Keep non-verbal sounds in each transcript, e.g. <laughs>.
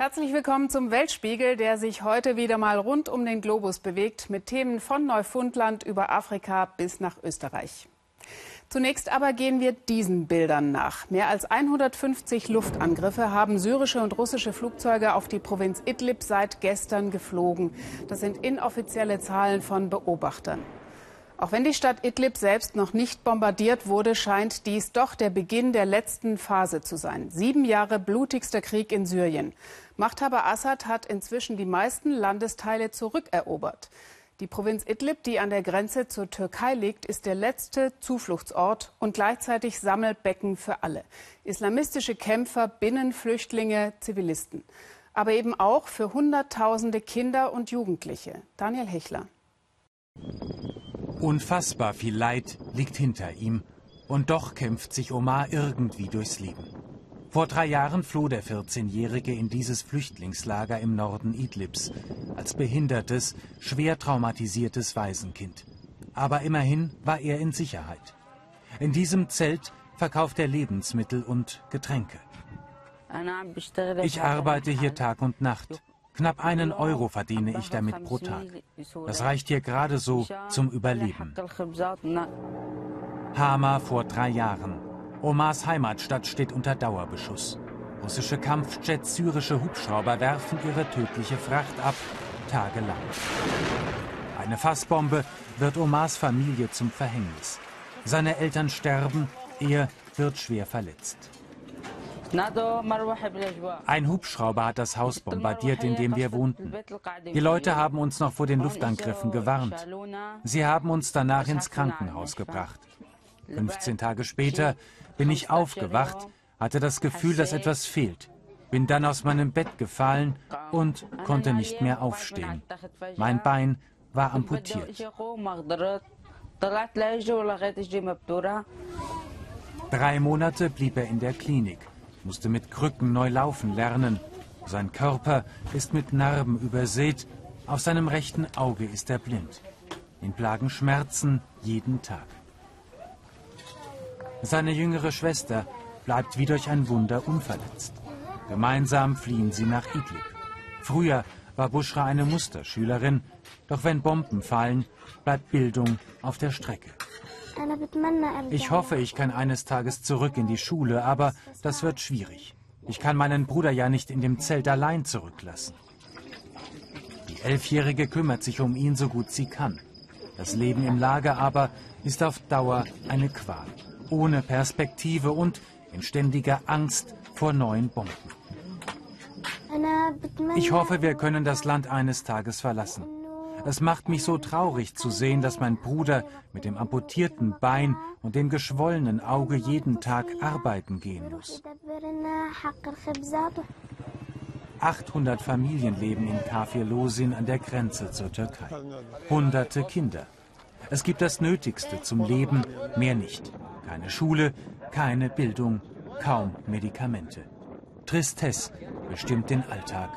Herzlich willkommen zum Weltspiegel, der sich heute wieder mal rund um den Globus bewegt, mit Themen von Neufundland über Afrika bis nach Österreich. Zunächst aber gehen wir diesen Bildern nach. Mehr als 150 Luftangriffe haben syrische und russische Flugzeuge auf die Provinz Idlib seit gestern geflogen. Das sind inoffizielle Zahlen von Beobachtern. Auch wenn die Stadt Idlib selbst noch nicht bombardiert wurde, scheint dies doch der Beginn der letzten Phase zu sein. Sieben Jahre blutigster Krieg in Syrien. Machthaber Assad hat inzwischen die meisten Landesteile zurückerobert. Die Provinz Idlib, die an der Grenze zur Türkei liegt, ist der letzte Zufluchtsort und gleichzeitig Sammelbecken für alle. Islamistische Kämpfer, Binnenflüchtlinge, Zivilisten. Aber eben auch für Hunderttausende Kinder und Jugendliche. Daniel Hechler. Unfassbar viel Leid liegt hinter ihm. Und doch kämpft sich Omar irgendwie durchs Leben. Vor drei Jahren floh der 14-Jährige in dieses Flüchtlingslager im Norden Idlibs als behindertes, schwer traumatisiertes Waisenkind. Aber immerhin war er in Sicherheit. In diesem Zelt verkauft er Lebensmittel und Getränke. Ich arbeite hier Tag und Nacht. Knapp einen Euro verdiene ich damit pro Tag. Das reicht hier gerade so zum Überleben. Hama vor drei Jahren. Omars Heimatstadt steht unter Dauerbeschuss. Russische Kampfjets, syrische Hubschrauber werfen ihre tödliche Fracht ab, tagelang. Eine Fassbombe wird Omars Familie zum Verhängnis. Seine Eltern sterben, er wird schwer verletzt. Ein Hubschrauber hat das Haus bombardiert, in dem wir wohnten. Die Leute haben uns noch vor den Luftangriffen gewarnt. Sie haben uns danach ins Krankenhaus gebracht. 15 Tage später bin ich aufgewacht, hatte das Gefühl, dass etwas fehlt. Bin dann aus meinem Bett gefallen und konnte nicht mehr aufstehen. Mein Bein war amputiert. Drei Monate blieb er in der Klinik musste mit Krücken neu laufen lernen. Sein Körper ist mit Narben übersät. Auf seinem rechten Auge ist er blind. Ihn plagen Schmerzen jeden Tag. Seine jüngere Schwester bleibt wie durch ein Wunder unverletzt. Gemeinsam fliehen sie nach Idlib. Früher war Bushra eine Musterschülerin, doch wenn Bomben fallen, bleibt Bildung auf der Strecke. Ich hoffe, ich kann eines Tages zurück in die Schule, aber das wird schwierig. Ich kann meinen Bruder ja nicht in dem Zelt allein zurücklassen. Die Elfjährige kümmert sich um ihn so gut sie kann. Das Leben im Lager aber ist auf Dauer eine Qual, ohne Perspektive und in ständiger Angst vor neuen Bomben. Ich hoffe, wir können das Land eines Tages verlassen. Es macht mich so traurig zu sehen, dass mein Bruder mit dem amputierten Bein und dem geschwollenen Auge jeden Tag arbeiten gehen muss. 800 Familien leben in Kafir Losin an der Grenze zur Türkei. Hunderte Kinder. Es gibt das Nötigste zum Leben, mehr nicht. Keine Schule, keine Bildung, kaum Medikamente. Tristesse bestimmt den Alltag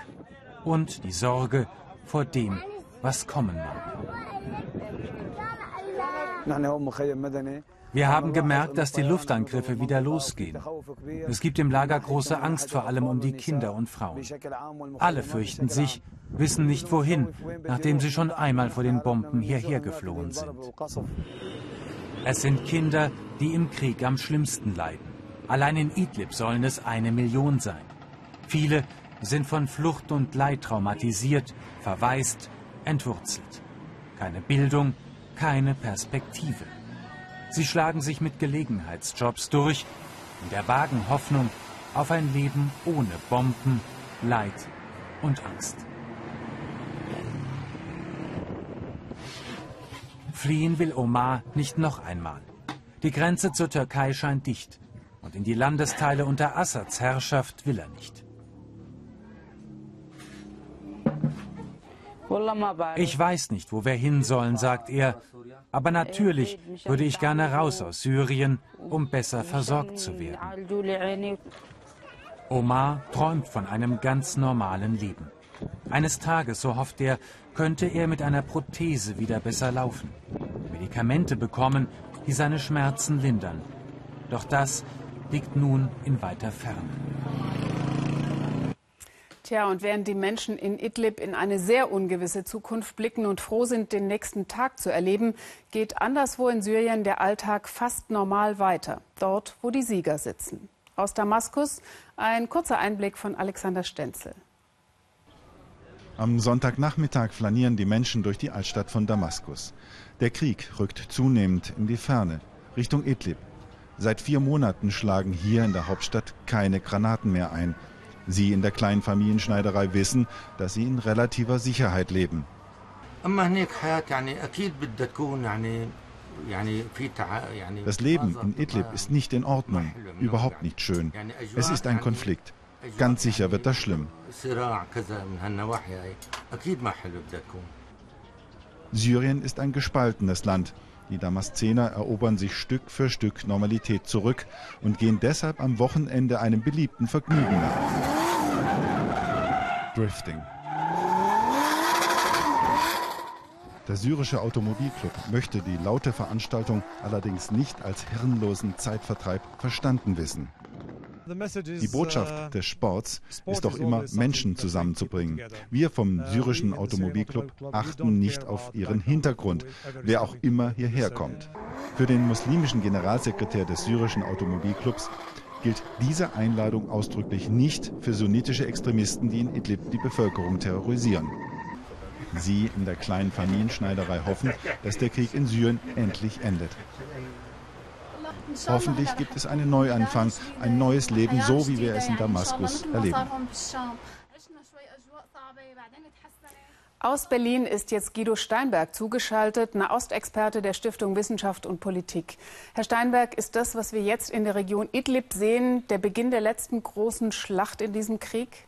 und die Sorge vor dem, was kommen mag. Wir haben gemerkt, dass die Luftangriffe wieder losgehen. Es gibt im Lager große Angst, vor allem um die Kinder und Frauen. Alle fürchten sich, wissen nicht wohin, nachdem sie schon einmal vor den Bomben hierher geflohen sind. Es sind Kinder, die im Krieg am schlimmsten leiden. Allein in Idlib sollen es eine Million sein. Viele sind von Flucht und Leid traumatisiert, verwaist entwurzelt. Keine Bildung, keine Perspektive. Sie schlagen sich mit Gelegenheitsjobs durch, in der vagen Hoffnung auf ein Leben ohne Bomben, Leid und Angst. Fliehen will Omar nicht noch einmal. Die Grenze zur Türkei scheint dicht und in die Landesteile unter Assads Herrschaft will er nicht. Ich weiß nicht, wo wir hin sollen, sagt er, aber natürlich würde ich gerne raus aus Syrien, um besser versorgt zu werden. Omar träumt von einem ganz normalen Leben. Eines Tages, so hofft er, könnte er mit einer Prothese wieder besser laufen. Medikamente bekommen, die seine Schmerzen lindern. Doch das liegt nun in weiter Ferne. Tja, und während die Menschen in Idlib in eine sehr ungewisse Zukunft blicken und froh sind, den nächsten Tag zu erleben, geht anderswo in Syrien der Alltag fast normal weiter. Dort, wo die Sieger sitzen. Aus Damaskus ein kurzer Einblick von Alexander Stenzel. Am Sonntagnachmittag flanieren die Menschen durch die Altstadt von Damaskus. Der Krieg rückt zunehmend in die Ferne, Richtung Idlib. Seit vier Monaten schlagen hier in der Hauptstadt keine Granaten mehr ein. Sie in der kleinen Familienschneiderei wissen, dass sie in relativer Sicherheit leben. Das Leben in Idlib ist nicht in Ordnung, überhaupt nicht schön. Es ist ein Konflikt. Ganz sicher wird das schlimm. Syrien ist ein gespaltenes Land. Die Damaszener erobern sich Stück für Stück Normalität zurück und gehen deshalb am Wochenende einem beliebten Vergnügen nach. Drifting. Der syrische Automobilclub möchte die laute Veranstaltung allerdings nicht als hirnlosen Zeitvertreib verstanden wissen. Die Botschaft uh, des Sports ist doch immer, Menschen zusammenzubringen. Wir vom uh, syrischen Automobilclub achten nicht auf ihren Hintergrund, wer auch immer hierher kommt. Für den muslimischen Generalsekretär des syrischen Automobilclubs gilt diese Einladung ausdrücklich nicht für sunnitische Extremisten, die in Idlib die Bevölkerung terrorisieren. Sie in der kleinen Familienschneiderei hoffen, dass der Krieg in Syrien endlich endet. Hoffentlich gibt es einen Neuanfang, ein neues Leben, so wie wir es in Damaskus erleben. Aus Berlin ist jetzt Guido Steinberg zugeschaltet, Nahostexperte der Stiftung Wissenschaft und Politik. Herr Steinberg, ist das, was wir jetzt in der Region Idlib sehen, der Beginn der letzten großen Schlacht in diesem Krieg?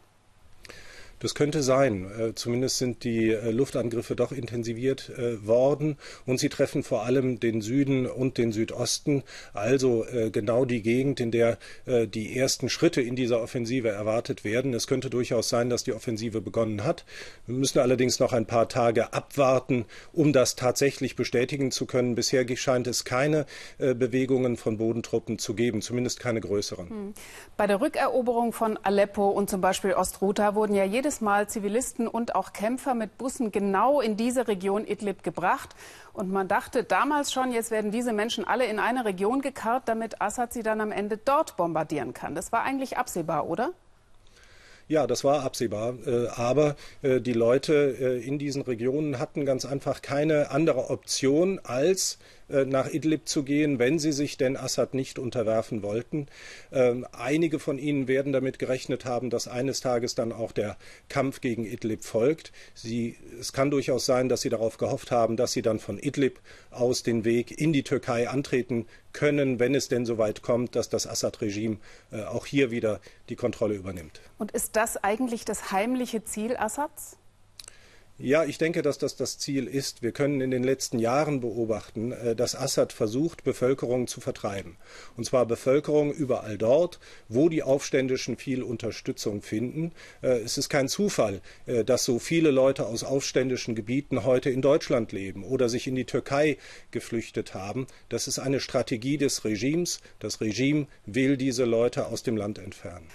Das könnte sein. Äh, zumindest sind die äh, Luftangriffe doch intensiviert äh, worden und sie treffen vor allem den Süden und den Südosten, also genau die Gegend, in der die ersten Schritte in dieser Offensive erwartet werden. Es könnte durchaus sein, dass die Offensive begonnen hat. Wir müssen allerdings noch ein paar Tage abwarten, um das tatsächlich bestätigen zu können. Bisher scheint es keine Bewegungen von Bodentruppen zu geben, zumindest keine größeren. Hm. Bei der Rückeroberung von Aleppo und zum Beispiel Ostruta wurden ja jedes jedes Mal Zivilisten und auch Kämpfer mit Bussen genau in diese Region Idlib gebracht. Und man dachte damals schon, jetzt werden diese Menschen alle in eine Region gekarrt, damit Assad sie dann am Ende dort bombardieren kann. Das war eigentlich absehbar, oder? Ja, das war absehbar. Äh, aber äh, die Leute äh, in diesen Regionen hatten ganz einfach keine andere Option, als nach Idlib zu gehen, wenn sie sich denn Assad nicht unterwerfen wollten. Ähm, einige von ihnen werden damit gerechnet haben, dass eines Tages dann auch der Kampf gegen Idlib folgt. Sie, es kann durchaus sein, dass sie darauf gehofft haben, dass sie dann von Idlib aus den Weg in die Türkei antreten können, wenn es denn so weit kommt, dass das Assad-Regime äh, auch hier wieder die Kontrolle übernimmt. Und ist das eigentlich das heimliche Ziel Assads? Ja, ich denke, dass das das Ziel ist. Wir können in den letzten Jahren beobachten, äh, dass Assad versucht, Bevölkerung zu vertreiben. Und zwar Bevölkerung überall dort, wo die Aufständischen viel Unterstützung finden. Äh, es ist kein Zufall, äh, dass so viele Leute aus aufständischen Gebieten heute in Deutschland leben oder sich in die Türkei geflüchtet haben. Das ist eine Strategie des Regimes. Das Regime will diese Leute aus dem Land entfernen.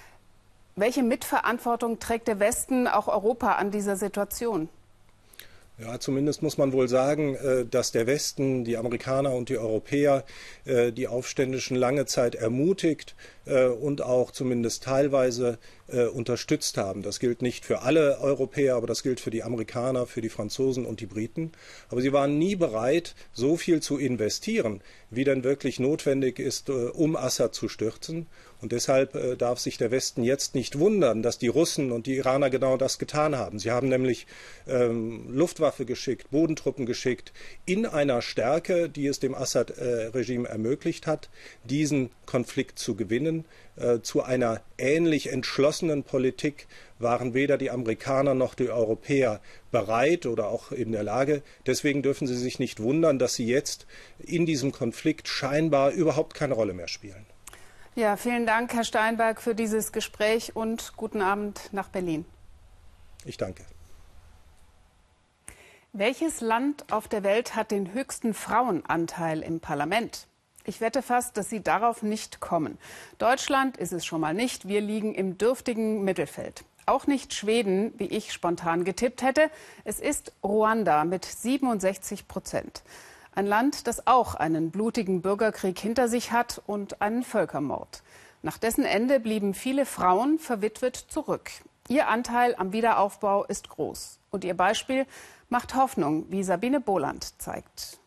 Welche Mitverantwortung trägt der Westen, auch Europa, an dieser Situation? Ja, zumindest muss man wohl sagen, äh, dass der Westen, die Amerikaner und die Europäer äh, die Aufständischen lange Zeit ermutigt und auch zumindest teilweise unterstützt haben. Das gilt nicht für alle Europäer, aber das gilt für die Amerikaner, für die Franzosen und die Briten. Aber sie waren nie bereit, so viel zu investieren, wie denn wirklich notwendig ist, um Assad zu stürzen. Und deshalb äh, darf sich der Westen jetzt nicht wundern, dass die Russen und die Iraner genau das getan haben. Sie haben nämlich ähm, Luftwaffe geschickt, Bodentruppen geschickt, in einer Stärke, die es dem Assad-Regime äh, ermöglicht hat, diesen Konflikt zu gewinnen. Äh, zu einer ähnlich entschlossenen Politik waren weder die Amerikaner noch die Europäer bereit oder auch in der Lage. Deswegen dürfen Sie sich nicht wundern, dass sie jetzt in diesem Konflikt scheinbar überhaupt keine Rolle mehr spielen. Ja, vielen Dank, Herr Steinberg, für dieses Gespräch und guten Abend nach Berlin. Ich danke. Welches Land auf der Welt hat den höchsten Frauenanteil im Parlament? Ich wette fast, dass Sie darauf nicht kommen. Deutschland ist es schon mal nicht. Wir liegen im dürftigen Mittelfeld. Auch nicht Schweden, wie ich spontan getippt hätte. Es ist Ruanda mit 67 Prozent. Ein Land, das auch einen blutigen Bürgerkrieg hinter sich hat und einen Völkermord. Nach dessen Ende blieben viele Frauen verwitwet zurück. Ihr Anteil am Wiederaufbau ist groß. Und ihr Beispiel macht Hoffnung, wie Sabine Boland zeigt.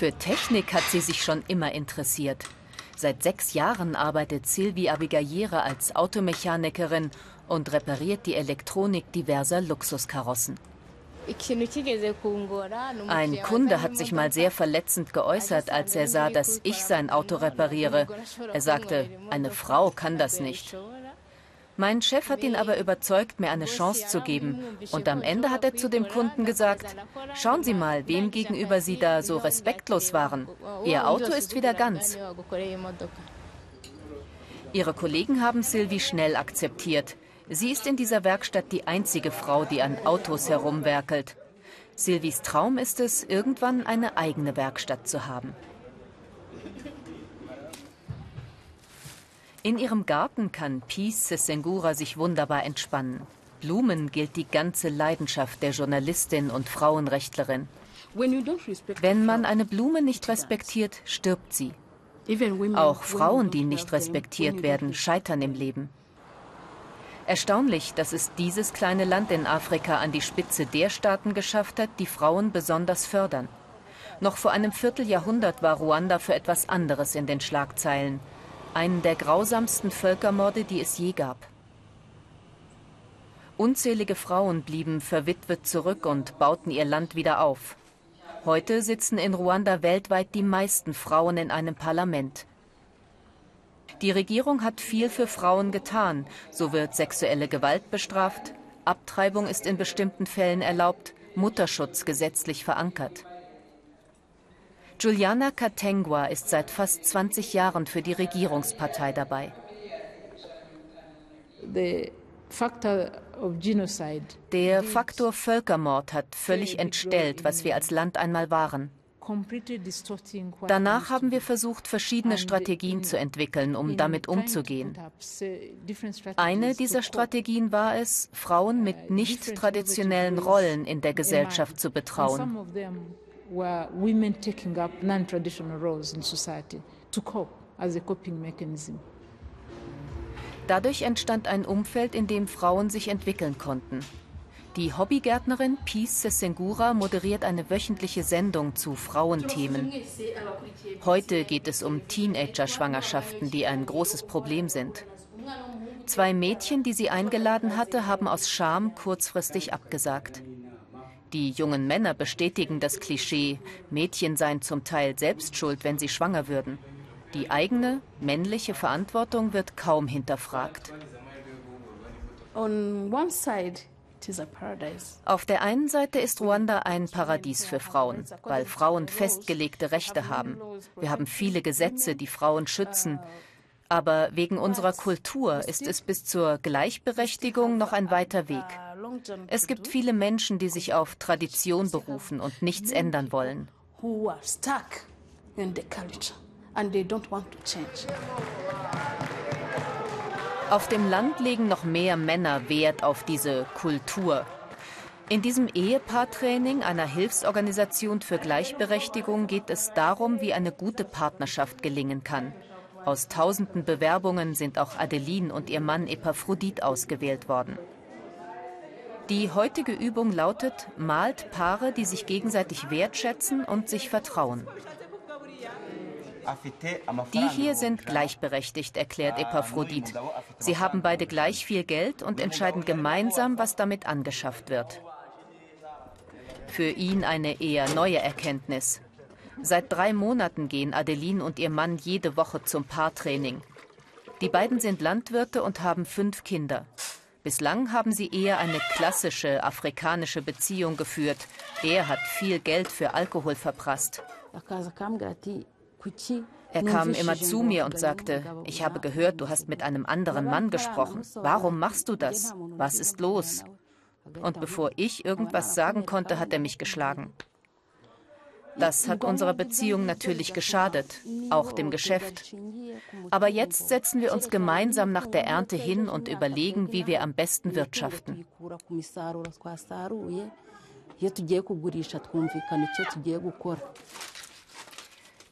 Für Technik hat sie sich schon immer interessiert. Seit sechs Jahren arbeitet Sylvie Abigayere als Automechanikerin und repariert die Elektronik diverser Luxuskarossen. Ein Kunde hat sich mal sehr verletzend geäußert, als er sah, dass ich sein Auto repariere. Er sagte, eine Frau kann das nicht. Mein Chef hat ihn aber überzeugt, mir eine Chance zu geben. Und am Ende hat er zu dem Kunden gesagt, schauen Sie mal, wem gegenüber Sie da so respektlos waren. Ihr Auto ist wieder ganz. Ihre Kollegen haben Sylvie schnell akzeptiert. Sie ist in dieser Werkstatt die einzige Frau, die an Autos herumwerkelt. Sylvies Traum ist es, irgendwann eine eigene Werkstatt zu haben. In ihrem Garten kann Peace Sesengura sich wunderbar entspannen. Blumen gilt die ganze Leidenschaft der Journalistin und Frauenrechtlerin. Wenn man eine Blume nicht respektiert, stirbt sie. Auch Frauen, die nicht respektiert werden, scheitern im Leben. Erstaunlich, dass es dieses kleine Land in Afrika an die Spitze der Staaten geschafft hat, die Frauen besonders fördern. Noch vor einem Vierteljahrhundert war Ruanda für etwas anderes in den Schlagzeilen einen der grausamsten Völkermorde, die es je gab. Unzählige Frauen blieben verwitwet zurück und bauten ihr Land wieder auf. Heute sitzen in Ruanda weltweit die meisten Frauen in einem Parlament. Die Regierung hat viel für Frauen getan. So wird sexuelle Gewalt bestraft, Abtreibung ist in bestimmten Fällen erlaubt, Mutterschutz gesetzlich verankert. Juliana Katengwa ist seit fast 20 Jahren für die Regierungspartei dabei. Der Faktor Völkermord hat völlig entstellt, was wir als Land einmal waren. Danach haben wir versucht, verschiedene Strategien zu entwickeln, um damit umzugehen. Eine dieser Strategien war es, Frauen mit nicht traditionellen Rollen in der Gesellschaft zu betrauen were women taking up non-traditional roles in society to cope as a coping mechanism. Dadurch entstand ein Umfeld, in dem Frauen sich entwickeln konnten. Die Hobbygärtnerin Peace Sesengura moderiert eine wöchentliche Sendung zu Frauenthemen. Heute geht es um Teenager-Schwangerschaften, die ein großes Problem sind. Zwei Mädchen, die sie eingeladen hatte, haben aus Scham kurzfristig abgesagt. Die jungen Männer bestätigen das Klischee, Mädchen seien zum Teil selbst schuld, wenn sie schwanger würden. Die eigene, männliche Verantwortung wird kaum hinterfragt. Auf der einen Seite ist Ruanda ein Paradies für Frauen, weil Frauen festgelegte Rechte haben. Wir haben viele Gesetze, die Frauen schützen. Aber wegen unserer Kultur ist es bis zur Gleichberechtigung noch ein weiter Weg. Es gibt viele Menschen, die sich auf Tradition berufen und nichts ändern wollen. Auf dem Land legen noch mehr Männer Wert auf diese Kultur. In diesem Ehepaartraining einer Hilfsorganisation für Gleichberechtigung geht es darum, wie eine gute Partnerschaft gelingen kann. Aus tausenden Bewerbungen sind auch Adeline und ihr Mann Epaphrodit ausgewählt worden. Die heutige Übung lautet, malt Paare, die sich gegenseitig wertschätzen und sich vertrauen. Die hier sind gleichberechtigt, erklärt Epaphrodit. Sie haben beide gleich viel Geld und entscheiden gemeinsam, was damit angeschafft wird. Für ihn eine eher neue Erkenntnis. Seit drei Monaten gehen Adeline und ihr Mann jede Woche zum Paartraining. Die beiden sind Landwirte und haben fünf Kinder. Bislang haben sie eher eine klassische afrikanische Beziehung geführt. Er hat viel Geld für Alkohol verprasst. Er kam immer zu mir und sagte, ich habe gehört, du hast mit einem anderen Mann gesprochen. Warum machst du das? Was ist los? Und bevor ich irgendwas sagen konnte, hat er mich geschlagen. Das hat unserer Beziehung natürlich geschadet, auch dem Geschäft. Aber jetzt setzen wir uns gemeinsam nach der Ernte hin und überlegen, wie wir am besten wirtschaften.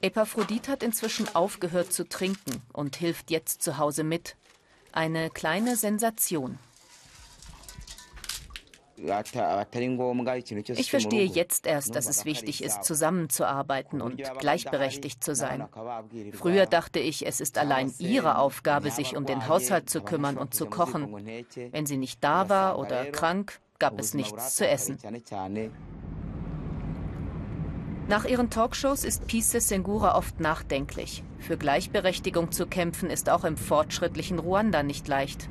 Epaphrodit hat inzwischen aufgehört zu trinken und hilft jetzt zu Hause mit. Eine kleine Sensation. Ich verstehe jetzt erst, dass es wichtig ist, zusammenzuarbeiten und gleichberechtigt zu sein. Früher dachte ich, es ist allein ihre Aufgabe, sich um den Haushalt zu kümmern und zu kochen. Wenn sie nicht da war oder krank, gab es nichts zu essen. Nach ihren Talkshows ist Pise Sengura oft nachdenklich. Für Gleichberechtigung zu kämpfen ist auch im fortschrittlichen Ruanda nicht leicht.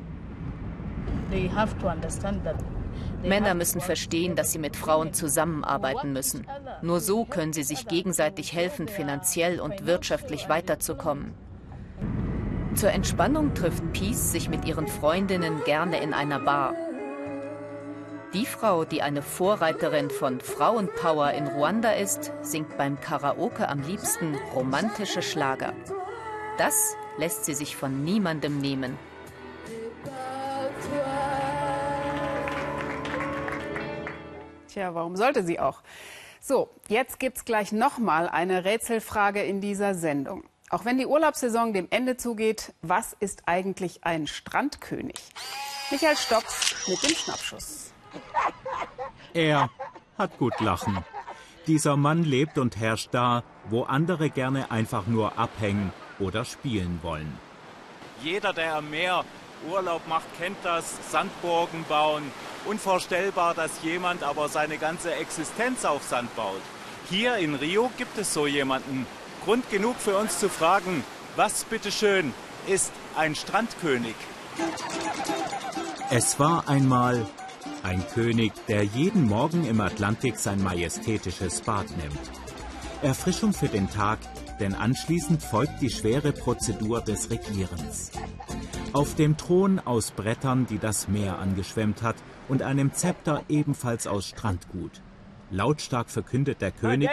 Männer müssen verstehen, dass sie mit Frauen zusammenarbeiten müssen. Nur so können sie sich gegenseitig helfen, finanziell und wirtschaftlich weiterzukommen. Zur Entspannung trifft Peace sich mit ihren Freundinnen gerne in einer Bar. Die Frau, die eine Vorreiterin von Frauenpower in Ruanda ist, singt beim Karaoke am liebsten romantische Schlager. Das lässt sie sich von niemandem nehmen. Tja, warum sollte sie auch? So, jetzt gibt's gleich nochmal eine Rätselfrage in dieser Sendung. Auch wenn die Urlaubssaison dem Ende zugeht, was ist eigentlich ein Strandkönig? Michael Stocks mit dem Schnappschuss. Er hat gut lachen. Dieser Mann lebt und herrscht da, wo andere gerne einfach nur abhängen oder spielen wollen. Jeder, der am Meer Urlaub macht, kennt das. Sandburgen bauen. Unvorstellbar, dass jemand aber seine ganze Existenz auf Sand baut. Hier in Rio gibt es so jemanden. Grund genug für uns zu fragen, was bitteschön ist ein Strandkönig? Es war einmal ein König, der jeden Morgen im Atlantik sein majestätisches Bad nimmt. Erfrischung für den Tag, denn anschließend folgt die schwere Prozedur des Regierens. Auf dem Thron aus Brettern, die das Meer angeschwemmt hat, und einem Zepter ebenfalls aus Strandgut. Lautstark verkündet der König,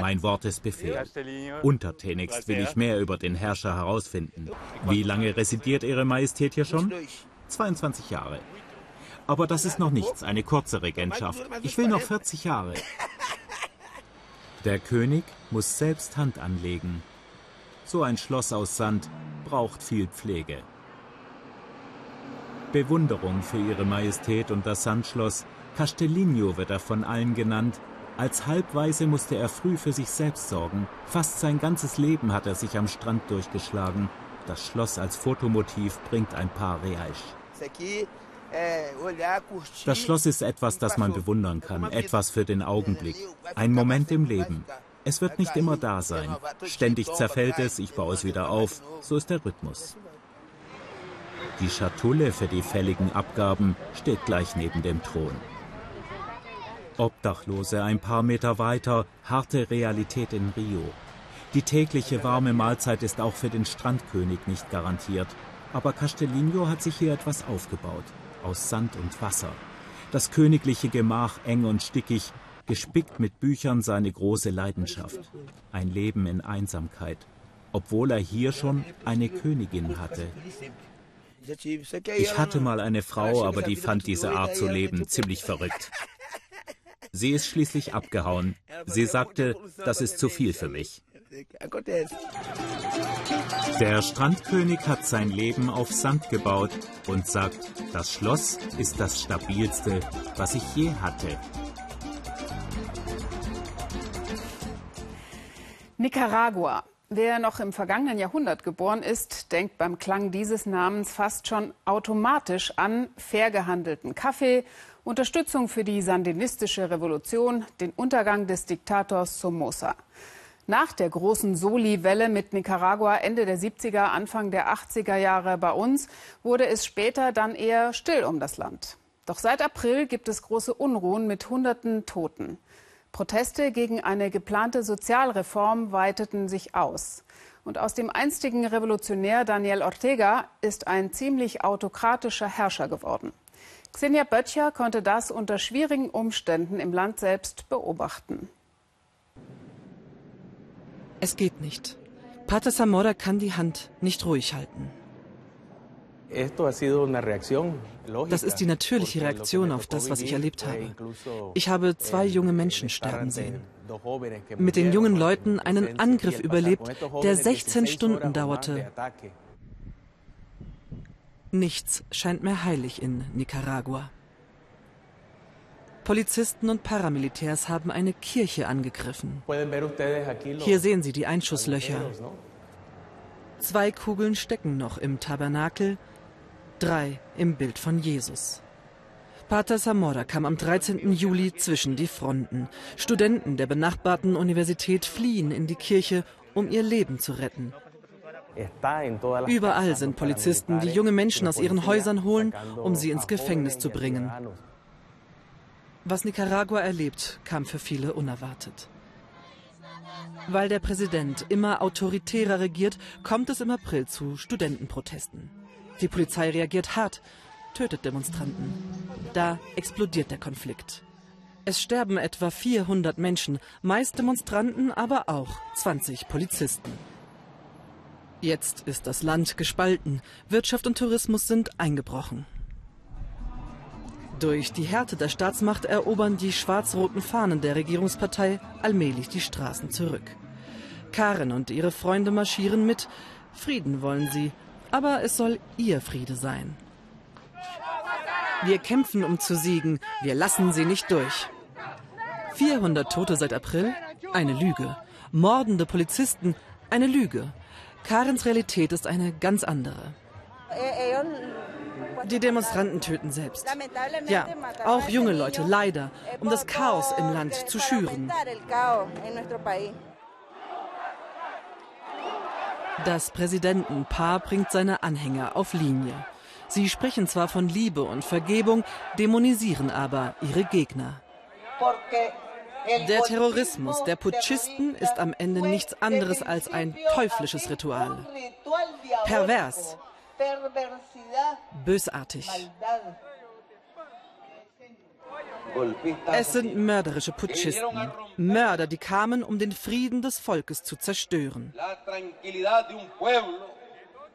mein Wort ist Befehl. Untertänigst will ich mehr über den Herrscher herausfinden. Wie lange residiert Ihre Majestät hier schon? 22 Jahre. Aber das ist noch nichts, eine kurze Regentschaft. Ich will noch 40 Jahre. Der König muss selbst Hand anlegen. So ein Schloss aus Sand braucht viel Pflege. Bewunderung für ihre Majestät und das Sandschloss. Castellino wird er von allen genannt. Als Halbweise musste er früh für sich selbst sorgen. Fast sein ganzes Leben hat er sich am Strand durchgeschlagen. Das Schloss als Fotomotiv bringt ein paar Reais. Das Schloss ist etwas, das man bewundern kann, etwas für den Augenblick, ein Moment im Leben. Es wird nicht immer da sein. Ständig zerfällt es, ich baue es wieder auf. So ist der Rhythmus. Die Schatulle für die fälligen Abgaben steht gleich neben dem Thron. Obdachlose ein paar Meter weiter, harte Realität in Rio. Die tägliche warme Mahlzeit ist auch für den Strandkönig nicht garantiert. Aber Castellino hat sich hier etwas aufgebaut aus Sand und Wasser. Das königliche Gemach eng und stickig, gespickt mit Büchern seine große Leidenschaft. Ein Leben in Einsamkeit, obwohl er hier schon eine Königin hatte. Ich hatte mal eine Frau, aber die fand diese Art zu leben ziemlich verrückt. Sie ist schließlich abgehauen. Sie sagte, das ist zu viel für mich. Der Strandkönig hat sein Leben auf Sand gebaut und sagt, das Schloss ist das stabilste, was ich je hatte. Nicaragua. Wer noch im vergangenen Jahrhundert geboren ist, denkt beim Klang dieses Namens fast schon automatisch an fair gehandelten Kaffee, Unterstützung für die sandinistische Revolution, den Untergang des Diktators Somoza. Nach der großen Soli-Welle mit Nicaragua Ende der 70er, Anfang der 80er Jahre bei uns, wurde es später dann eher still um das Land. Doch seit April gibt es große Unruhen mit hunderten Toten. Proteste gegen eine geplante Sozialreform weiteten sich aus. Und aus dem einstigen Revolutionär Daniel Ortega ist ein ziemlich autokratischer Herrscher geworden. Xenia Böttcher konnte das unter schwierigen Umständen im Land selbst beobachten. Es geht nicht. Pater Zamora kann die Hand nicht ruhig halten. Das ist die natürliche Reaktion auf das, was ich erlebt habe. Ich habe zwei junge Menschen sterben sehen. Mit den jungen Leuten einen Angriff überlebt, der 16 Stunden dauerte. Nichts scheint mehr heilig in Nicaragua. Polizisten und Paramilitärs haben eine Kirche angegriffen. Hier sehen Sie die Einschusslöcher. Zwei Kugeln stecken noch im Tabernakel, drei im Bild von Jesus. Pater Zamora kam am 13. Juli zwischen die Fronten. Studenten der benachbarten Universität fliehen in die Kirche, um ihr Leben zu retten. Überall sind Polizisten, die junge Menschen aus ihren Häusern holen, um sie ins Gefängnis zu bringen. Was Nicaragua erlebt, kam für viele unerwartet. Weil der Präsident immer autoritärer regiert, kommt es im April zu Studentenprotesten. Die Polizei reagiert hart, tötet Demonstranten. Da explodiert der Konflikt. Es sterben etwa 400 Menschen, meist Demonstranten, aber auch 20 Polizisten. Jetzt ist das Land gespalten. Wirtschaft und Tourismus sind eingebrochen. Durch die Härte der Staatsmacht erobern die schwarz-roten Fahnen der Regierungspartei allmählich die Straßen zurück. Karen und ihre Freunde marschieren mit. Frieden wollen sie, aber es soll ihr Friede sein. Wir kämpfen, um zu siegen. Wir lassen sie nicht durch. 400 Tote seit April? Eine Lüge. Mordende Polizisten? Eine Lüge. Karens Realität ist eine ganz andere. Die Demonstranten töten selbst. Ja, auch junge Leute, leider, um das Chaos im Land zu schüren. Das Präsidentenpaar bringt seine Anhänger auf Linie. Sie sprechen zwar von Liebe und Vergebung, dämonisieren aber ihre Gegner. Der Terrorismus der Putschisten ist am Ende nichts anderes als ein teuflisches Ritual. Pervers, bösartig. Es sind mörderische Putschisten, Mörder, die kamen, um den Frieden des Volkes zu zerstören.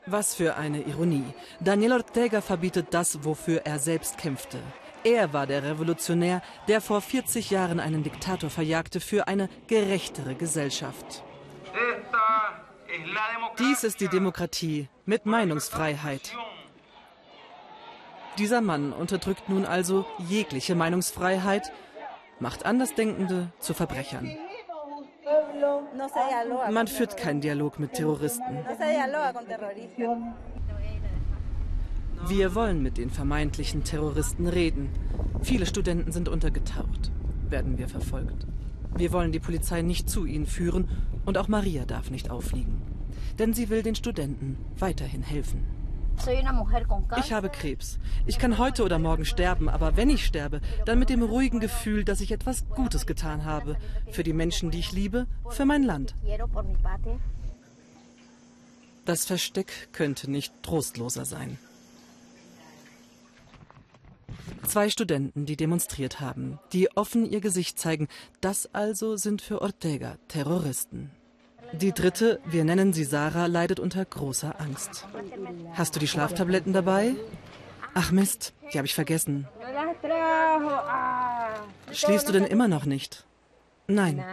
Was für eine Ironie. Daniel Ortega verbietet das, wofür er selbst kämpfte. Er war der Revolutionär, der vor 40 Jahren einen Diktator verjagte für eine gerechtere Gesellschaft. Dies ist die Demokratie mit Meinungsfreiheit. Dieser Mann unterdrückt nun also jegliche Meinungsfreiheit, macht Andersdenkende zu Verbrechern. Man führt keinen Dialog mit Terroristen. Wir wollen mit den vermeintlichen Terroristen reden. Viele Studenten sind untergetaucht. Werden wir verfolgt. Wir wollen die Polizei nicht zu ihnen führen und auch Maria darf nicht auffliegen. Denn sie will den Studenten weiterhin helfen. Ich habe Krebs. Ich kann heute oder morgen sterben, aber wenn ich sterbe, dann mit dem ruhigen Gefühl, dass ich etwas Gutes getan habe. Für die Menschen, die ich liebe, für mein Land. Das Versteck könnte nicht trostloser sein. Zwei Studenten, die demonstriert haben, die offen ihr Gesicht zeigen, das also sind für Ortega Terroristen. Die dritte, wir nennen sie Sarah, leidet unter großer Angst. Hast du die Schlaftabletten dabei? Ach Mist, die habe ich vergessen. Schläfst du denn immer noch nicht? Nein.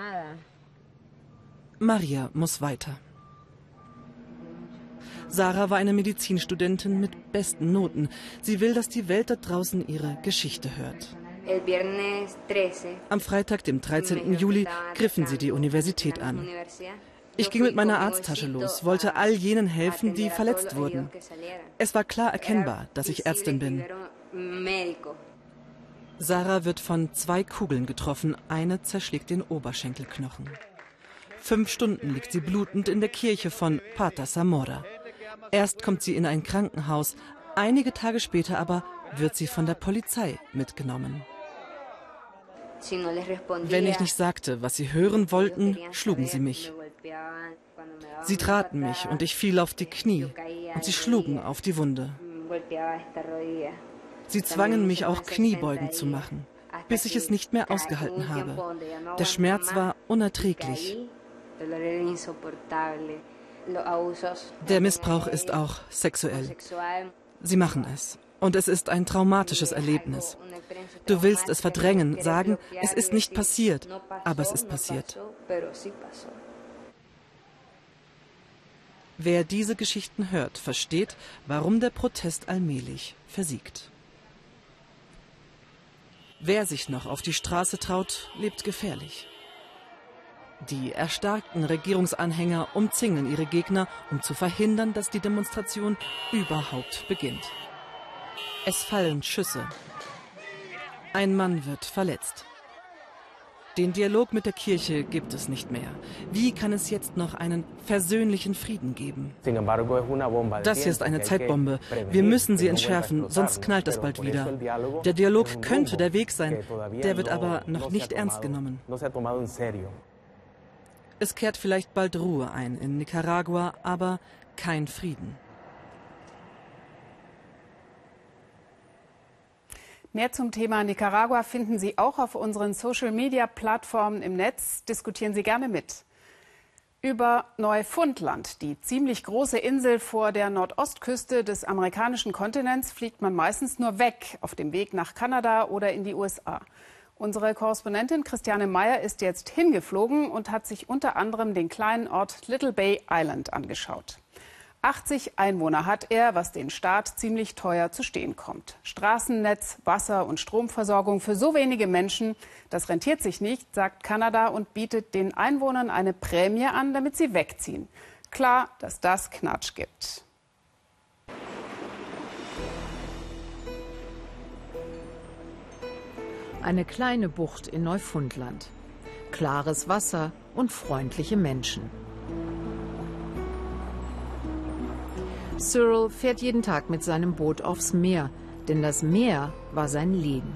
Maria muss weiter. Sarah war eine Medizinstudentin mit besten Noten. Sie will, dass die Welt da draußen ihre Geschichte hört. Am Freitag, dem 13. Juli, griffen sie die Universität an. Ich ging mit meiner Arzttasche los, wollte all jenen helfen, die verletzt wurden. Es war klar erkennbar, dass ich Ärztin bin. Sarah wird von zwei Kugeln getroffen, eine zerschlägt den Oberschenkelknochen. Fünf Stunden liegt sie blutend in der Kirche von Pater Zamora. Erst kommt sie in ein Krankenhaus, einige Tage später aber wird sie von der Polizei mitgenommen. Wenn ich nicht sagte, was sie hören wollten, schlugen sie mich. Sie traten mich und ich fiel auf die Knie und sie schlugen auf die Wunde. Sie zwangen mich auch Kniebeugen zu machen, bis ich es nicht mehr ausgehalten habe. Der Schmerz war unerträglich. Der Missbrauch ist auch sexuell. Sie machen es. Und es ist ein traumatisches Erlebnis. Du willst es verdrängen, sagen, es ist nicht passiert, aber es ist passiert. Wer diese Geschichten hört, versteht, warum der Protest allmählich versiegt. Wer sich noch auf die Straße traut, lebt gefährlich. Die erstarkten Regierungsanhänger umzingeln ihre Gegner, um zu verhindern, dass die Demonstration überhaupt beginnt. Es fallen Schüsse. Ein Mann wird verletzt. Den Dialog mit der Kirche gibt es nicht mehr. Wie kann es jetzt noch einen versöhnlichen Frieden geben? Das hier ist eine Zeitbombe. Wir müssen sie entschärfen, sonst knallt es bald wieder. Der Dialog könnte der Weg sein, der wird aber noch nicht ernst genommen. Es kehrt vielleicht bald Ruhe ein in Nicaragua, aber kein Frieden. Mehr zum Thema Nicaragua finden Sie auch auf unseren Social-Media-Plattformen im Netz. Diskutieren Sie gerne mit. Über Neufundland, die ziemlich große Insel vor der Nordostküste des amerikanischen Kontinents, fliegt man meistens nur weg, auf dem Weg nach Kanada oder in die USA. Unsere Korrespondentin Christiane Meyer ist jetzt hingeflogen und hat sich unter anderem den kleinen Ort Little Bay Island angeschaut. 80 Einwohner hat er, was den Staat ziemlich teuer zu stehen kommt. Straßennetz, Wasser und Stromversorgung für so wenige Menschen, das rentiert sich nicht, sagt Kanada und bietet den Einwohnern eine Prämie an, damit sie wegziehen. Klar, dass das Knatsch gibt. Eine kleine Bucht in Neufundland. Klares Wasser und freundliche Menschen. Cyril fährt jeden Tag mit seinem Boot aufs Meer, denn das Meer war sein Leben.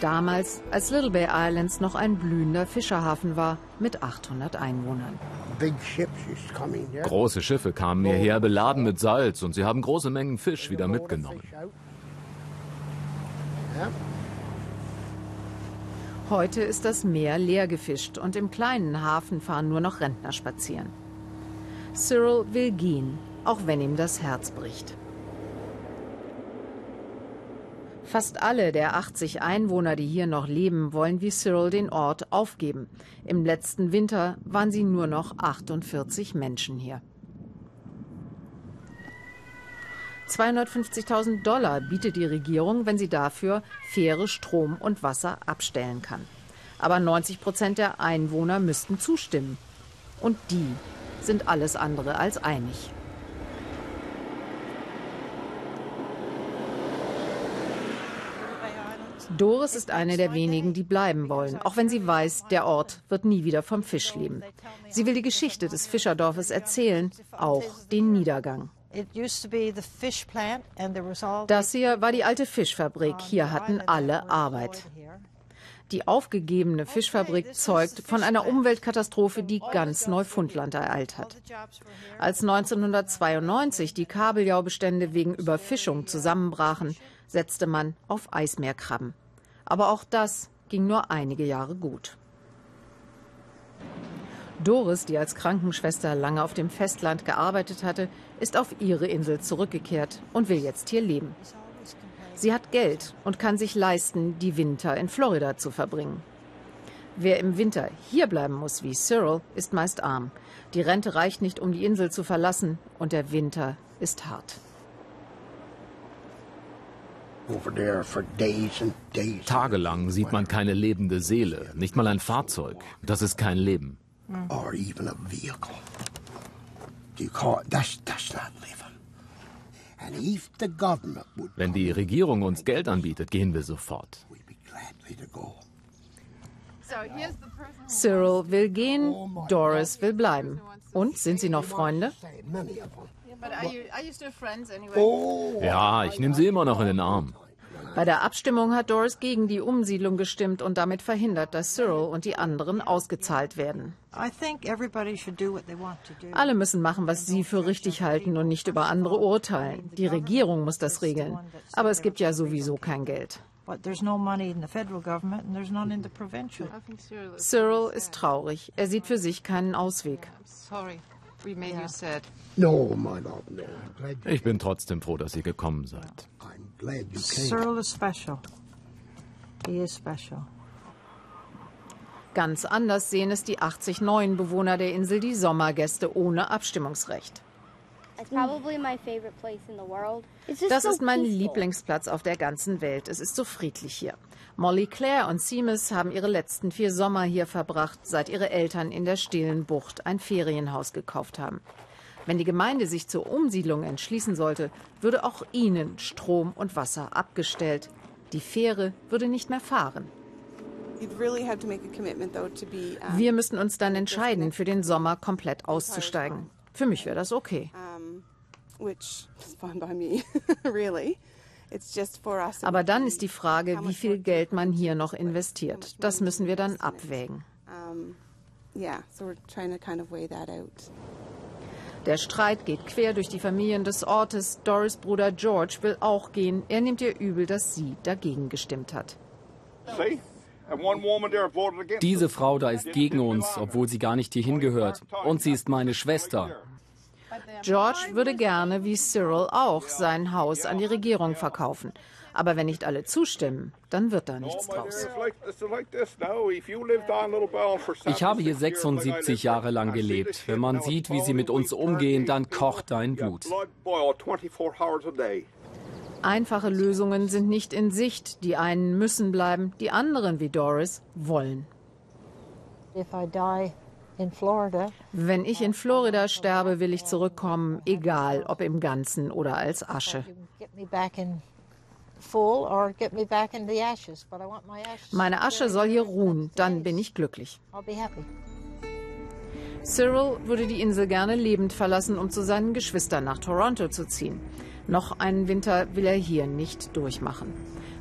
Damals, als Little Bay Islands noch ein blühender Fischerhafen war mit 800 Einwohnern. Große Schiffe kamen hierher beladen mit Salz und sie haben große Mengen Fisch wieder mitgenommen. Heute ist das Meer leer gefischt und im kleinen Hafen fahren nur noch Rentner spazieren. Cyril will gehen, auch wenn ihm das Herz bricht. Fast alle der 80 Einwohner, die hier noch leben, wollen wie Cyril den Ort aufgeben. Im letzten Winter waren sie nur noch 48 Menschen hier. 250.000 Dollar bietet die Regierung, wenn sie dafür faire Strom und Wasser abstellen kann. Aber 90 Prozent der Einwohner müssten zustimmen. Und die sind alles andere als einig. Doris ist eine der wenigen, die bleiben wollen, auch wenn sie weiß, der Ort wird nie wieder vom Fisch leben. Sie will die Geschichte des Fischerdorfes erzählen, auch den Niedergang. Das hier war die alte Fischfabrik. Hier hatten alle Arbeit. Die aufgegebene Fischfabrik zeugt von einer Umweltkatastrophe, die ganz Neufundland ereilt hat. Als 1992 die Kabeljaubestände wegen Überfischung zusammenbrachen, setzte man auf Eismeerkrabben. Aber auch das ging nur einige Jahre gut. Doris, die als Krankenschwester lange auf dem Festland gearbeitet hatte, ist auf ihre Insel zurückgekehrt und will jetzt hier leben. Sie hat Geld und kann sich leisten, die Winter in Florida zu verbringen. Wer im Winter hier bleiben muss, wie Cyril, ist meist arm. Die Rente reicht nicht, um die Insel zu verlassen, und der Winter ist hart. Tagelang sieht man keine lebende Seele, nicht mal ein Fahrzeug. Das ist kein Leben. Or Wenn die Regierung uns Geld anbietet, gehen wir sofort. Cyril will gehen, Doris will bleiben. Und sind sie noch Freunde? Ja, ich nehme sie immer noch in den Arm. Bei der Abstimmung hat Doris gegen die Umsiedlung gestimmt und damit verhindert, dass Cyril und die anderen ausgezahlt werden. Alle müssen machen, was sie für richtig halten und nicht über andere urteilen. Die Regierung muss das regeln. Aber es gibt ja sowieso kein Geld. Cyril ist traurig. Er sieht für sich keinen Ausweg. Ich bin trotzdem froh, dass ihr gekommen seid. Cyril is special. He is special. Ganz anders sehen es die 80 neuen Bewohner der Insel, die Sommergäste ohne Abstimmungsrecht. Das ist mein Lieblingsplatz auf der ganzen Welt. Es ist so friedlich hier. Molly Claire und Seamus haben ihre letzten vier Sommer hier verbracht, seit ihre Eltern in der stillen Bucht ein Ferienhaus gekauft haben. Wenn die Gemeinde sich zur Umsiedlung entschließen sollte, würde auch ihnen Strom und Wasser abgestellt. Die Fähre würde nicht mehr fahren. Wir müssten uns dann entscheiden, für den Sommer komplett auszusteigen. Für mich wäre das okay. <laughs> Aber dann ist die Frage, wie viel Geld man hier noch investiert. Das müssen wir dann abwägen. Der Streit geht quer durch die Familien des Ortes. Doris Bruder George will auch gehen. Er nimmt ihr übel, dass sie dagegen gestimmt hat. Diese Frau da ist gegen uns, obwohl sie gar nicht hierhin gehört. Und sie ist meine Schwester. George würde gerne, wie Cyril auch, sein Haus an die Regierung verkaufen. Aber wenn nicht alle zustimmen, dann wird da nichts draus. Ich habe hier 76 Jahre lang gelebt. Wenn man sieht, wie sie mit uns umgehen, dann kocht dein Blut. Einfache Lösungen sind nicht in Sicht. Die einen müssen bleiben, die anderen, wie Doris, wollen. Wenn ich in Florida sterbe, will ich zurückkommen, egal ob im Ganzen oder als Asche. Meine Asche soll hier ruhen, dann bin ich glücklich. Cyril würde die Insel gerne lebend verlassen, um zu seinen Geschwistern nach Toronto zu ziehen. Noch einen Winter will er hier nicht durchmachen.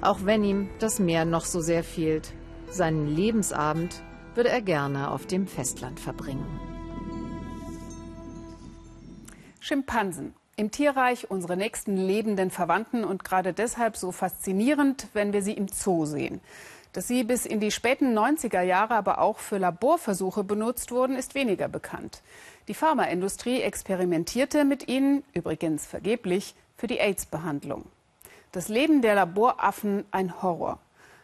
Auch wenn ihm das Meer noch so sehr fehlt. Seinen Lebensabend würde er gerne auf dem Festland verbringen. Schimpansen. Im Tierreich unsere nächsten lebenden Verwandten und gerade deshalb so faszinierend, wenn wir sie im Zoo sehen. Dass sie bis in die späten 90er Jahre aber auch für Laborversuche benutzt wurden, ist weniger bekannt. Die Pharmaindustrie experimentierte mit ihnen, übrigens vergeblich, für die AIDS-Behandlung. Das Leben der Laboraffen ein Horror.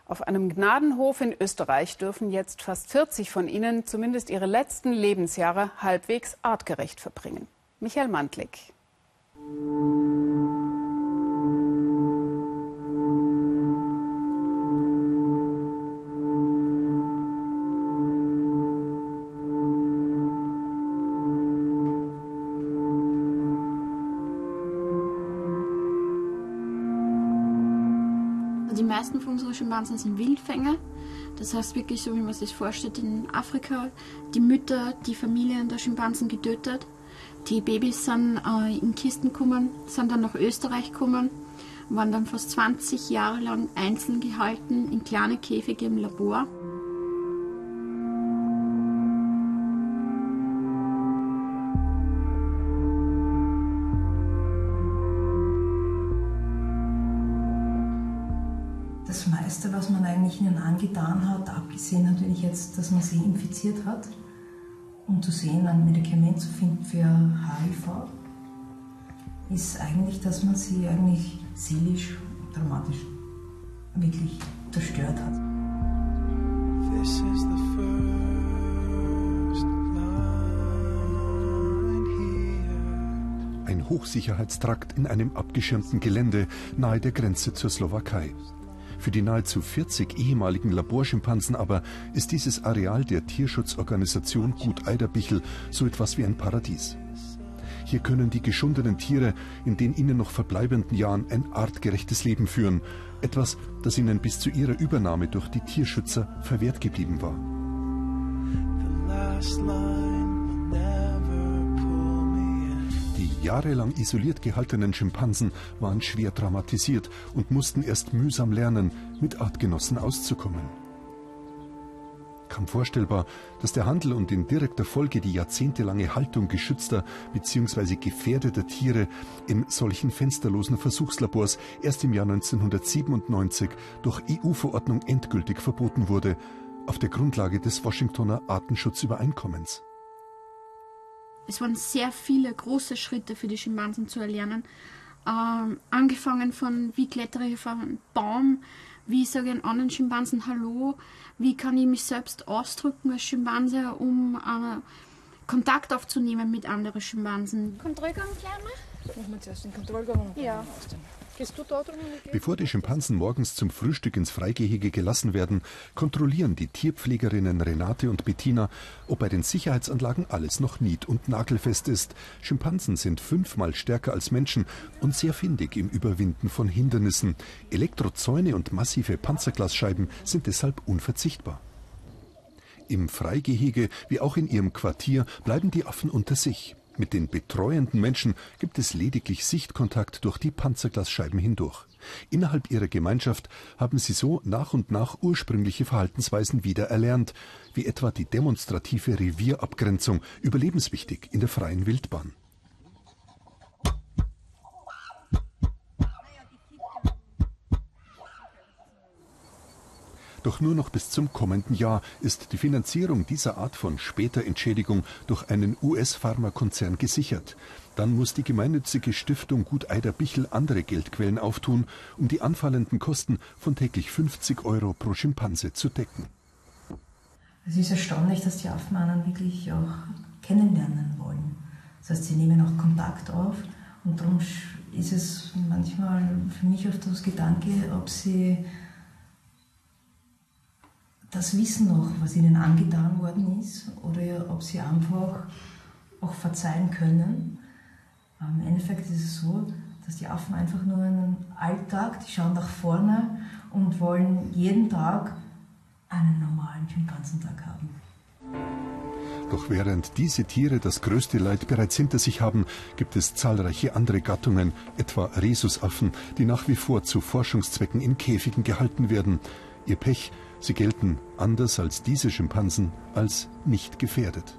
Auf einem Gnadenhof in Österreich dürfen jetzt fast 40 von ihnen zumindest ihre letzten Lebensjahre halbwegs artgerecht verbringen. Michael Mantlik. Meisten von unseren Schimpansen sind Wildfänger. Das heißt wirklich so, wie man sich vorstellt, in Afrika die Mütter, die Familien der Schimpansen getötet. Die Babys sind äh, in Kisten gekommen, sind dann nach Österreich gekommen, waren dann fast 20 Jahre lang einzeln gehalten in kleine Käfige im Labor. ihnen angetan hat, abgesehen natürlich jetzt, dass man sie infiziert hat, um zu sehen, ein Medikament zu finden für HIV, ist eigentlich, dass man sie eigentlich seelisch, dramatisch wirklich zerstört hat. Ein Hochsicherheitstrakt in einem abgeschirmten Gelände nahe der Grenze zur Slowakei. Für die nahezu 40 ehemaligen Laborschimpansen aber ist dieses Areal der Tierschutzorganisation Gut Eiderbichel so etwas wie ein Paradies. Hier können die geschundenen Tiere in den ihnen noch verbleibenden Jahren ein artgerechtes Leben führen, etwas, das ihnen bis zu ihrer Übernahme durch die Tierschützer verwehrt geblieben war. Jahrelang isoliert gehaltenen Schimpansen waren schwer traumatisiert und mussten erst mühsam lernen, mit Artgenossen auszukommen. Kaum vorstellbar, dass der Handel und in direkter Folge die jahrzehntelange Haltung geschützter bzw. gefährdeter Tiere in solchen fensterlosen Versuchslabors erst im Jahr 1997 durch EU-Verordnung endgültig verboten wurde, auf der Grundlage des Washingtoner Artenschutzübereinkommens. Es waren sehr viele große Schritte für die Schimpansen zu erlernen. Ähm, angefangen von, wie klettere ich auf einen Baum, wie sage ich einen anderen Schimpansen Hallo, wie kann ich mich selbst ausdrücken als Schimpanse, um äh, Kontakt aufzunehmen mit anderen Schimpansen. Kontrollgang lernen? Machen wir zuerst den Kontrollgang. Ja. Bevor die Schimpansen morgens zum Frühstück ins Freigehege gelassen werden, kontrollieren die Tierpflegerinnen Renate und Bettina, ob bei den Sicherheitsanlagen alles noch nied- und nagelfest ist. Schimpansen sind fünfmal stärker als Menschen und sehr findig im Überwinden von Hindernissen. Elektrozäune und massive Panzerglasscheiben sind deshalb unverzichtbar. Im Freigehege wie auch in ihrem Quartier bleiben die Affen unter sich. Mit den betreuenden Menschen gibt es lediglich Sichtkontakt durch die Panzerglasscheiben hindurch. Innerhalb ihrer Gemeinschaft haben sie so nach und nach ursprüngliche Verhaltensweisen wieder erlernt, wie etwa die demonstrative Revierabgrenzung, überlebenswichtig in der freien Wildbahn. Doch nur noch bis zum kommenden Jahr ist die Finanzierung dieser Art von später Entschädigung durch einen US-Pharmakonzern gesichert. Dann muss die gemeinnützige Stiftung Gut Eider Bichel andere Geldquellen auftun, um die anfallenden Kosten von täglich 50 Euro pro Schimpanse zu decken. Es ist erstaunlich, dass die Affen einen wirklich auch kennenlernen wollen. Das heißt, sie nehmen auch Kontakt auf und darum ist es manchmal für mich oft das Gedanke, ob sie das wissen noch, was ihnen angetan worden ist, oder ob sie einfach auch verzeihen können. Im Endeffekt ist es so, dass die Affen einfach nur einen Alltag, die schauen nach vorne und wollen jeden Tag einen normalen Schimpansentag haben. Doch während diese Tiere das größte Leid bereits hinter sich haben, gibt es zahlreiche andere Gattungen, etwa Rhesusaffen, die nach wie vor zu Forschungszwecken in Käfigen gehalten werden. Ihr Pech, Sie gelten, anders als diese Schimpansen, als nicht gefährdet.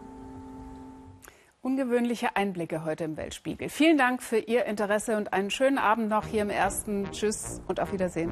Ungewöhnliche Einblicke heute im Weltspiegel. Vielen Dank für Ihr Interesse und einen schönen Abend noch hier im ersten. Tschüss und auf Wiedersehen.